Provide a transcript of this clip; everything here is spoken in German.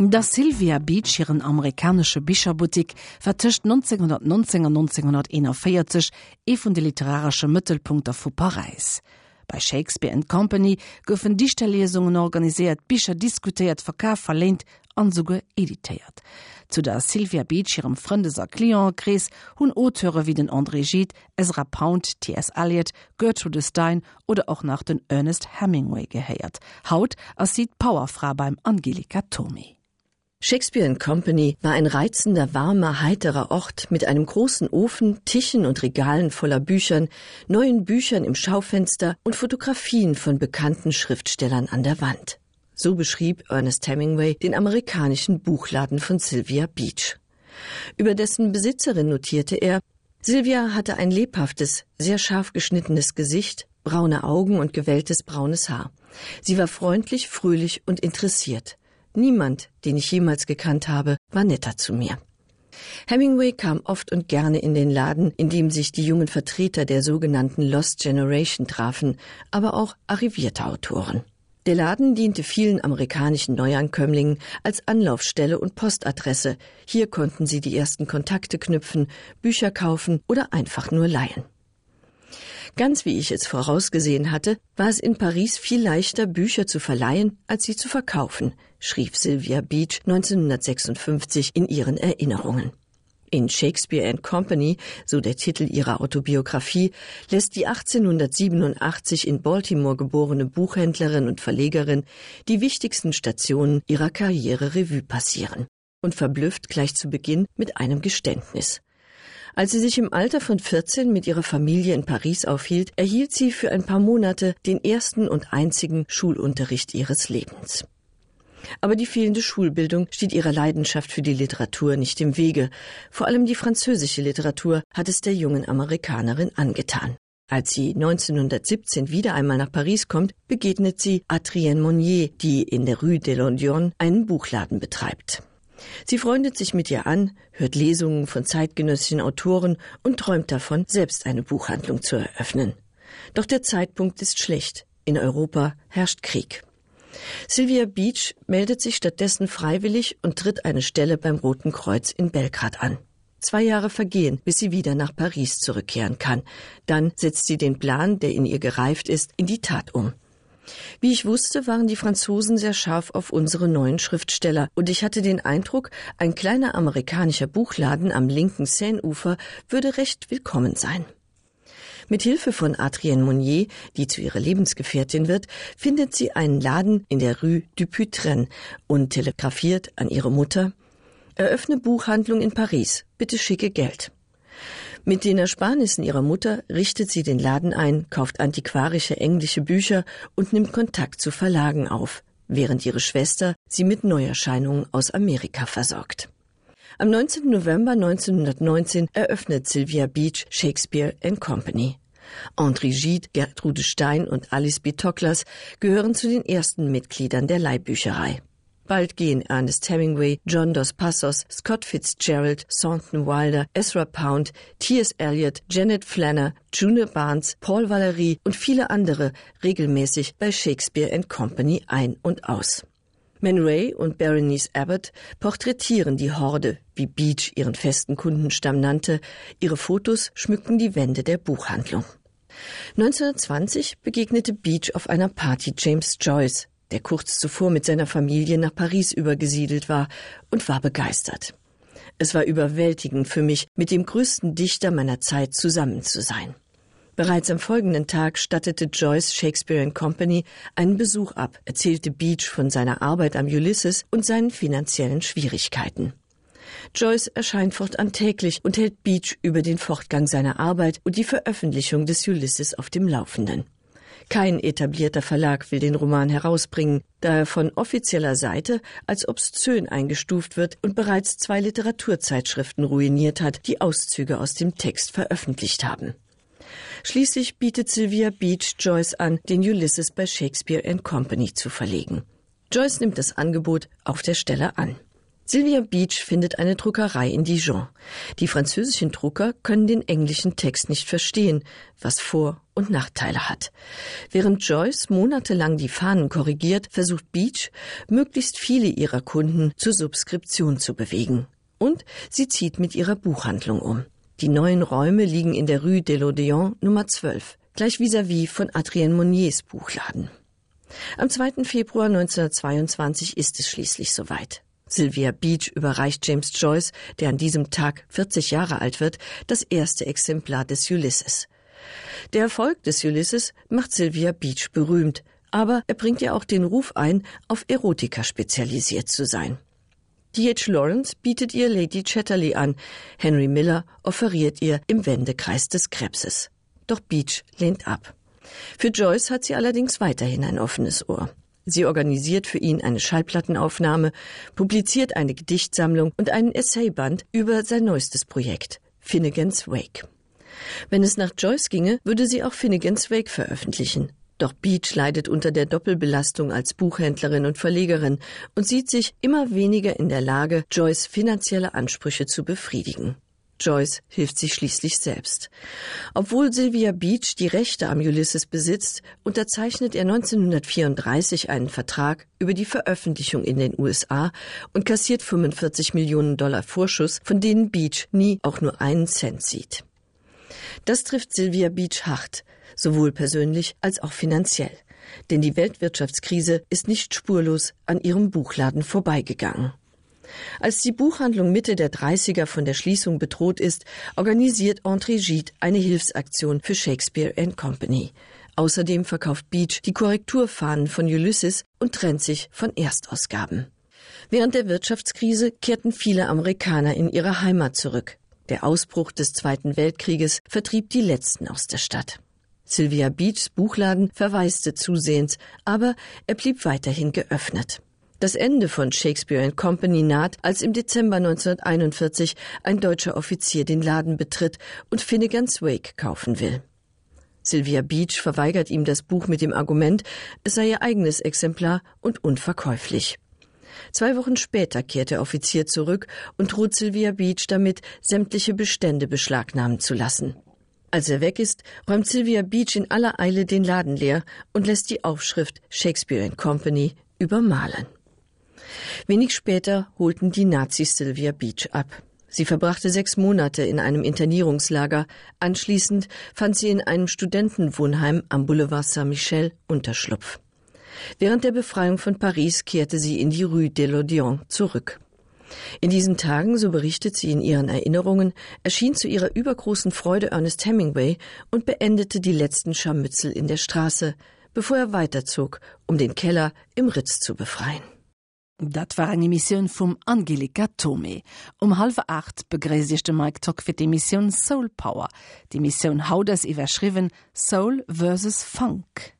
Das Sylvia Beach ihren amerikanische Bischerbutik vertischt 1919 1941 e vun de literarische Mittelpunkter vu Paris. Bei Shakespeare and Company goufen Dichterlesungen organisiert, Bischer diskutiert, verkauf verlehnt an suge editiert. Zu der Sylvia Beach ihrem Freundeser Klionkries hunn Oauteure wie den André Gide, Ezra Pound, T.S. Eliot, Gertrude Stein oder auch nach den Ernest Hemingway geheiert. Haut as sieht Powerfrau beim Angelika Tommy. Shakespeare Company war ein reizender, warmer, heiterer Ort mit einem großen Ofen, Tischen und Regalen voller Büchern, neuen Büchern im Schaufenster und Fotografien von bekannten Schriftstellern an der Wand. So beschrieb Ernest Hemingway den amerikanischen Buchladen von Sylvia Beach. Über dessen Besitzerin notierte er, Sylvia hatte ein lebhaftes, sehr scharf geschnittenes Gesicht, braune Augen und gewelltes braunes Haar. Sie war freundlich, fröhlich und interessiert. Niemand, den ich jemals gekannt habe, war netter zu mir. Hemingway kam oft und gerne in den Laden, in dem sich die jungen Vertreter der sogenannten Lost Generation trafen, aber auch arrivierte Autoren. Der Laden diente vielen amerikanischen Neuankömmlingen als Anlaufstelle und Postadresse. Hier konnten sie die ersten Kontakte knüpfen, Bücher kaufen oder einfach nur leihen. Ganz wie ich es vorausgesehen hatte, war es in Paris viel leichter, Bücher zu verleihen, als sie zu verkaufen, schrieb Sylvia Beach 1956 in ihren Erinnerungen. In Shakespeare and Company, so der Titel ihrer Autobiografie, lässt die 1887 in Baltimore geborene Buchhändlerin und Verlegerin die wichtigsten Stationen ihrer Karriere Revue passieren und verblüfft gleich zu Beginn mit einem Geständnis. Als sie sich im Alter von 14 mit ihrer Familie in Paris aufhielt, erhielt sie für ein paar Monate den ersten und einzigen Schulunterricht ihres Lebens. Aber die fehlende Schulbildung steht ihrer Leidenschaft für die Literatur nicht im Wege. Vor allem die französische Literatur hat es der jungen Amerikanerin angetan. Als sie 1917 wieder einmal nach Paris kommt, begegnet sie Adrienne Monnier, die in der Rue de Londion einen Buchladen betreibt. Sie freundet sich mit ihr an, hört Lesungen von zeitgenössischen Autoren und träumt davon, selbst eine Buchhandlung zu eröffnen. Doch der Zeitpunkt ist schlecht. In Europa herrscht Krieg. Sylvia Beach meldet sich stattdessen freiwillig und tritt eine Stelle beim Roten Kreuz in Belgrad an. Zwei Jahre vergehen, bis sie wieder nach Paris zurückkehren kann. Dann setzt sie den Plan, der in ihr gereift ist, in die Tat um. Wie ich wusste, waren die Franzosen sehr scharf auf unsere neuen Schriftsteller, und ich hatte den Eindruck, ein kleiner amerikanischer Buchladen am linken Seineufer würde recht willkommen sein. Mit Hilfe von Adrienne Monnier, die zu ihrer Lebensgefährtin wird, findet sie einen Laden in der Rue du Putren und telegrafiert an ihre Mutter Eröffne Buchhandlung in Paris, bitte schicke Geld. Mit den Ersparnissen ihrer Mutter richtet sie den Laden ein, kauft antiquarische englische Bücher und nimmt Kontakt zu Verlagen auf, während ihre Schwester sie mit Neuerscheinungen aus Amerika versorgt. Am 19. November 1919 eröffnet Sylvia Beach Shakespeare and Company. André Gide, Gertrude Stein und Alice B. Toklas gehören zu den ersten Mitgliedern der Leihbücherei. Bald gehen Ernest Hemingway, John Dos Passos, Scott Fitzgerald, Saunton Wilder, Ezra Pound, T.S. Eliot, Janet Flanner, June Barnes, Paul Valerie und viele andere regelmäßig bei Shakespeare and Company ein und aus. Man Ray und Berenice Abbott porträtieren die Horde, wie Beach ihren festen Kundenstamm nannte. Ihre Fotos schmückten die Wände der Buchhandlung. 1920 begegnete Beach auf einer Party James Joyce, der kurz zuvor mit seiner Familie nach Paris übergesiedelt war und war begeistert. Es war überwältigend für mich, mit dem größten Dichter meiner Zeit zusammen zu sein. Bereits am folgenden Tag stattete Joyce Shakespeare Company einen Besuch ab, erzählte Beach von seiner Arbeit am Ulysses und seinen finanziellen Schwierigkeiten. Joyce erscheint fortan täglich und hält Beach über den Fortgang seiner Arbeit und die Veröffentlichung des Ulysses auf dem Laufenden. Kein etablierter Verlag will den Roman herausbringen, da er von offizieller Seite als obszön eingestuft wird und bereits zwei Literaturzeitschriften ruiniert hat, die Auszüge aus dem Text veröffentlicht haben. Schließlich bietet Sylvia Beach Joyce an, den Ulysses bei Shakespeare Company zu verlegen. Joyce nimmt das Angebot auf der Stelle an. Sylvia Beach findet eine Druckerei in Dijon. Die französischen Drucker können den englischen Text nicht verstehen, was Vor- und Nachteile hat. Während Joyce monatelang die Fahnen korrigiert, versucht Beach, möglichst viele ihrer Kunden zur Subskription zu bewegen. Und sie zieht mit ihrer Buchhandlung um. Die neuen Räume liegen in der Rue de l'Odeon Nummer 12, gleich vis-à-vis -vis von Adrien Monniers Buchladen. Am 2. Februar 1922 ist es schließlich soweit. Sylvia Beach überreicht James Joyce, der an diesem Tag 40 Jahre alt wird, das erste Exemplar des Ulysses. Der Erfolg des Ulysses macht Sylvia Beach berühmt, aber er bringt ihr auch den Ruf ein, auf Erotika spezialisiert zu sein. D.H. Lawrence bietet ihr Lady Chatterley an, Henry Miller offeriert ihr im Wendekreis des Krebses. Doch Beach lehnt ab. Für Joyce hat sie allerdings weiterhin ein offenes Ohr. Sie organisiert für ihn eine Schallplattenaufnahme, publiziert eine Gedichtsammlung und einen Essayband über sein neuestes Projekt, Finnegans Wake. Wenn es nach Joyce ginge, würde sie auch Finnegans Wake veröffentlichen. Doch Beach leidet unter der Doppelbelastung als Buchhändlerin und Verlegerin und sieht sich immer weniger in der Lage, Joyce finanzielle Ansprüche zu befriedigen. Joyce hilft sich schließlich selbst. Obwohl Sylvia Beach die Rechte am Ulysses besitzt, unterzeichnet er 1934 einen Vertrag über die Veröffentlichung in den USA und kassiert 45 Millionen Dollar Vorschuss, von denen Beach nie auch nur einen Cent sieht. Das trifft Sylvia Beach hart, sowohl persönlich als auch finanziell. Denn die Weltwirtschaftskrise ist nicht spurlos an ihrem Buchladen vorbeigegangen. Als die Buchhandlung Mitte der 30er von der Schließung bedroht ist, organisiert André Gide eine Hilfsaktion für Shakespeare Company. Außerdem verkauft Beach die Korrekturfahnen von Ulysses und trennt sich von Erstausgaben. Während der Wirtschaftskrise kehrten viele Amerikaner in ihre Heimat zurück. Der Ausbruch des Zweiten Weltkrieges vertrieb die letzten aus der Stadt. Sylvia Beachs Buchladen verwaiste zusehends, aber er blieb weiterhin geöffnet. Das Ende von Shakespeare Company naht, als im Dezember 1941 ein deutscher Offizier den Laden betritt und Finnegans Wake kaufen will. Sylvia Beach verweigert ihm das Buch mit dem Argument, es sei ihr eigenes Exemplar und unverkäuflich. Zwei Wochen später kehrt der Offizier zurück und droht Sylvia Beach damit, sämtliche Bestände beschlagnahmen zu lassen. Als er weg ist, räumt Sylvia Beach in aller Eile den Laden leer und lässt die Aufschrift Shakespeare Company übermalen. Wenig später holten die Nazis Sylvia Beach ab. Sie verbrachte sechs Monate in einem Internierungslager. Anschließend fand sie in einem Studentenwohnheim am Boulevard Saint-Michel Unterschlupf. Während der Befreiung von Paris kehrte sie in die Rue de l'Odeon zurück. In diesen Tagen, so berichtet sie in ihren Erinnerungen, erschien zu ihrer übergroßen Freude Ernest Hemingway und beendete die letzten Scharmützel in der Straße, bevor er weiterzog, um den Keller im Ritz zu befreien. Dat war eng Missionioun vum Angelika Tome. Um halfe acht begrésigchte Mike Tock fir de Mission Soul Power. Die Mission Hauders iwwerschriwen Soul vs Funk.